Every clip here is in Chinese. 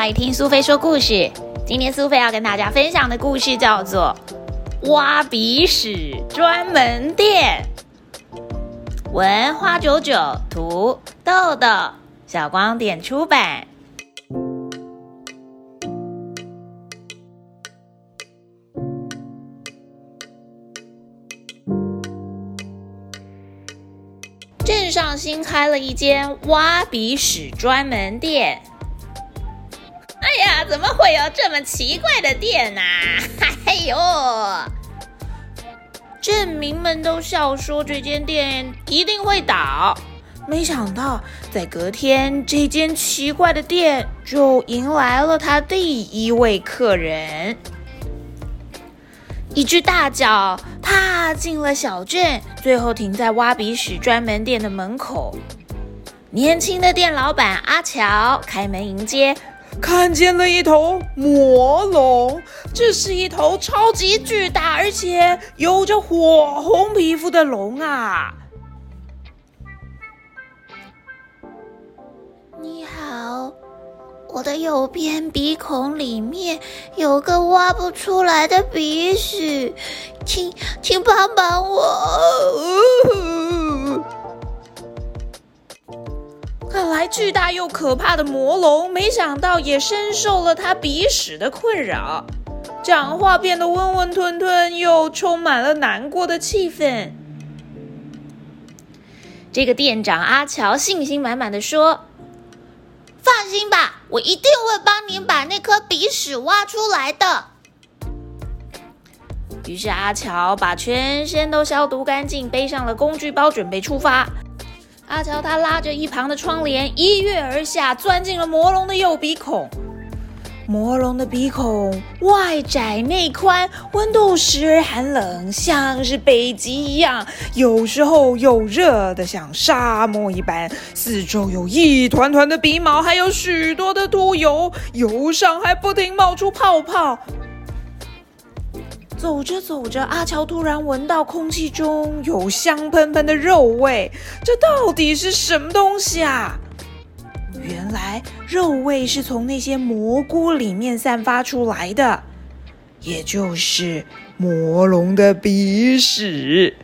来听苏菲说故事。今天苏菲要跟大家分享的故事叫做《挖鼻屎专门店》。文花九九，图豆豆，小光点出版。镇上新开了一间挖鼻屎专门店。怎么会有这么奇怪的店呐？哎呦，镇民们都笑说这间店一定会倒。没想到，在隔天，这间奇怪的店就迎来了他第一位客人。一只大脚踏进了小镇，最后停在挖鼻屎专门店的门口。年轻的店老板阿乔开门迎接。看见了一头魔龙，这是一头超级巨大而且有着火红皮肤的龙啊！你好，我的右边鼻孔里面有个挖不出来的鼻屎，请请帮帮我。看来巨大又可怕的魔龙，没想到也深受了他鼻屎的困扰，讲话变得温温吞吞，又充满了难过的气氛。这个店长阿乔信心满满的说：“放心吧，我一定会帮您把那颗鼻屎挖出来的。”于是阿乔把全身都消毒干净，背上了工具包，准备出发。阿乔他拉着一旁的窗帘，一跃而下，钻进了魔龙的右鼻孔。魔龙的鼻孔外窄内宽，温度时而寒冷，像是北极一样；有时候又热得像沙漠一般。四周有一团团的鼻毛，还有许多的秃油，油上还不停冒出泡泡。走着走着，阿乔突然闻到空气中有香喷喷的肉味，这到底是什么东西啊？原来肉味是从那些蘑菇里面散发出来的，也就是魔龙的鼻屎。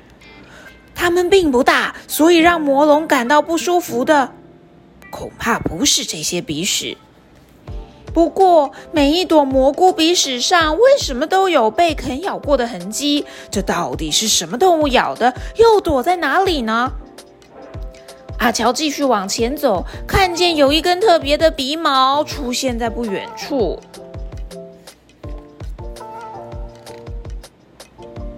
它们并不大，所以让魔龙感到不舒服的，恐怕不是这些鼻屎。不过，每一朵蘑菇鼻屎上为什么都有被啃咬过的痕迹？这到底是什么动物咬的？又躲在哪里呢？阿乔继续往前走，看见有一根特别的鼻毛出现在不远处。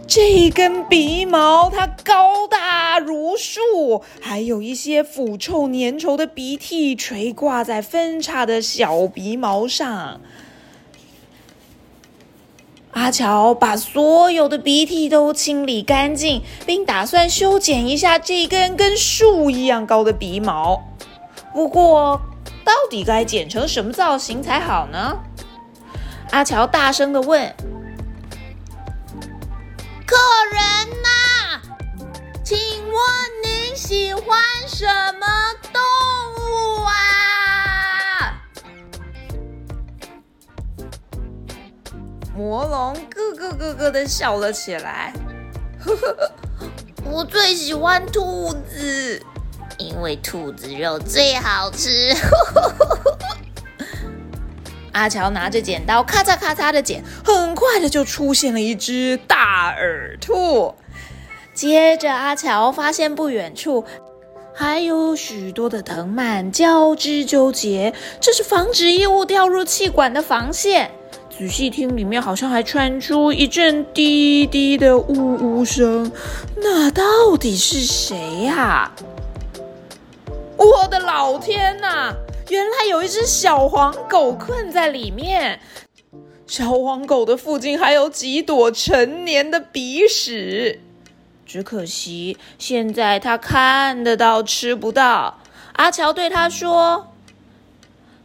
这根鼻毛，它高大如树，还有一些腐臭粘稠的鼻涕垂挂在分叉的小鼻毛上。阿乔把所有的鼻涕都清理干净，并打算修剪一下这根跟树一样高的鼻毛。不过，到底该剪成什么造型才好呢？阿乔大声的问。客人呐，请问你喜欢什么动物啊？魔龙咯咯咯咯的笑了起来，呵呵，我最喜欢兔子，因为兔子肉最好吃。阿乔拿着剪刀，咔嚓咔嚓的剪，很快的就出现了一只大耳兔。接着，阿乔发现不远处还有许多的藤蔓交织纠结，这是防止异物掉入气管的防线。仔细听，里面好像还传出一阵低低的呜呜声。那到底是谁呀？我的老天呐！原来有一只小黄狗困在里面，小黄狗的附近还有几朵成年的鼻屎，只可惜现在它看得到吃不到。阿乔对他说：“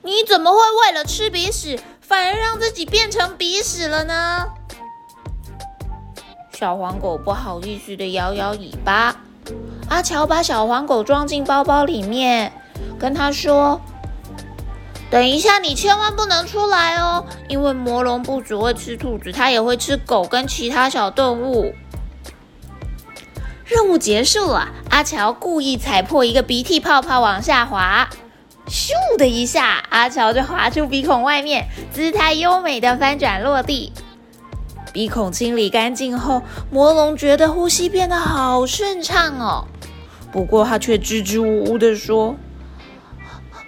你怎么会为了吃鼻屎，反而让自己变成鼻屎了呢？”小黄狗不好意思的摇摇尾巴。阿乔把小黄狗装进包包里面，跟他说。等一下，你千万不能出来哦，因为魔龙不只会吃兔子，它也会吃狗跟其他小动物。任务结束了，阿乔故意踩破一个鼻涕泡泡往下滑，咻的一下，阿乔就滑出鼻孔外面，姿态优美的翻转落地。鼻孔清理干净后，魔龙觉得呼吸变得好顺畅哦。不过他却支支吾吾的说。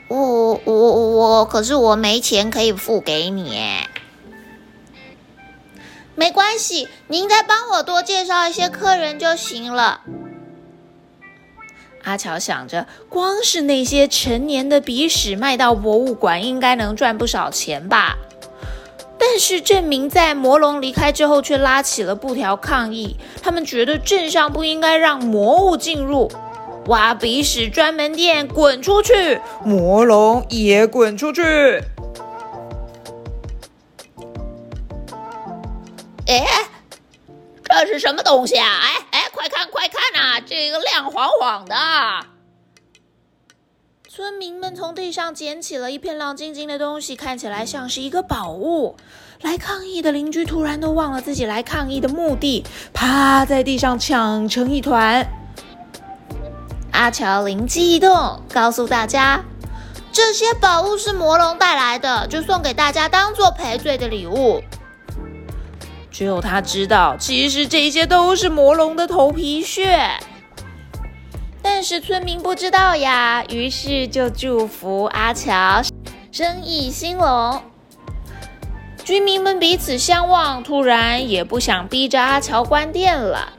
我我我，可是我没钱可以付给你。没关系，您再帮我多介绍一些客人就行了。阿乔想着，光是那些成年的鼻屎卖到博物馆，应该能赚不少钱吧。但是证明在魔龙离开之后，却拉起了布条抗议，他们觉得镇上不应该让魔物进入。挖鼻屎专门店，滚出去！魔龙也滚出去！哎，这是什么东西啊？哎哎，快看快看呐，这个亮晃晃的！村民们从地上捡起了一片亮晶晶的东西，看起来像是一个宝物。来抗议的邻居突然都忘了自己来抗议的目的，趴在地上抢成一团。阿乔灵机一动，告诉大家：“这些宝物是魔龙带来的，就送给大家当做赔罪的礼物。”只有他知道，其实这些都是魔龙的头皮屑。但是村民不知道呀，于是就祝福阿乔生意兴隆。居民们彼此相望，突然也不想逼着阿乔关店了。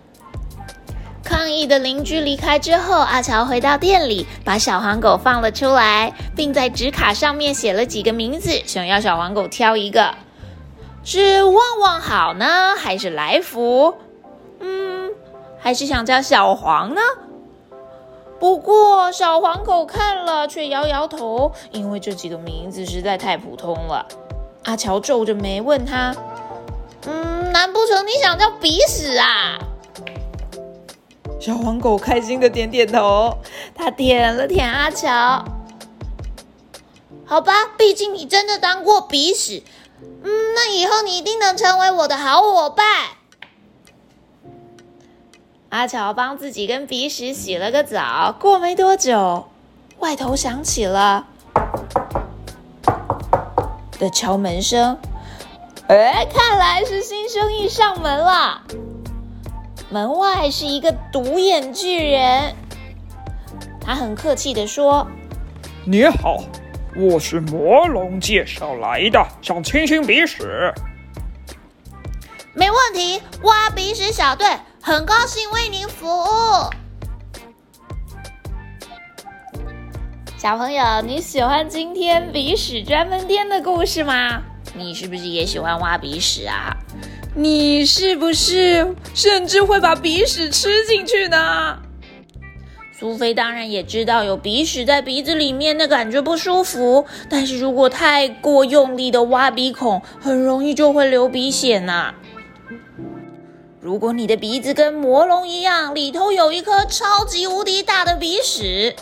抗议的邻居离开之后，阿乔回到店里，把小黄狗放了出来，并在纸卡上面写了几个名字，想要小黄狗挑一个，是旺旺好呢，还是来福？嗯，还是想叫小黄呢？不过小黄狗看了却摇摇头，因为这几个名字实在太普通了。阿乔皱着眉问他：“嗯，难不成你想叫鼻屎啊？”小黄狗开心的点点头，它舔了舔阿乔。好吧，毕竟你真的当过鼻屎，嗯，那以后你一定能成为我的好伙伴。阿乔帮自己跟鼻屎洗了个澡，过没多久，外头响起了的敲门声。哎，看来是新生意上门了。门外是一个独眼巨人，他很客气的说：“你好，我是魔龙介绍来的，想清清鼻屎。”没问题，挖鼻屎小队很高兴为您服务。小朋友，你喜欢今天鼻屎专门店的故事吗？你是不是也喜欢挖鼻屎啊？你是不是甚至会把鼻屎吃进去呢？苏菲当然也知道有鼻屎在鼻子里面，那感觉不舒服。但是如果太过用力的挖鼻孔，很容易就会流鼻血呢。如果你的鼻子跟魔龙一样，里头有一颗超级无敌大的鼻屎，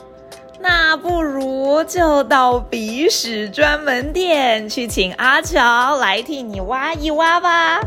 那不如就到鼻屎专门店去请阿乔来替你挖一挖吧。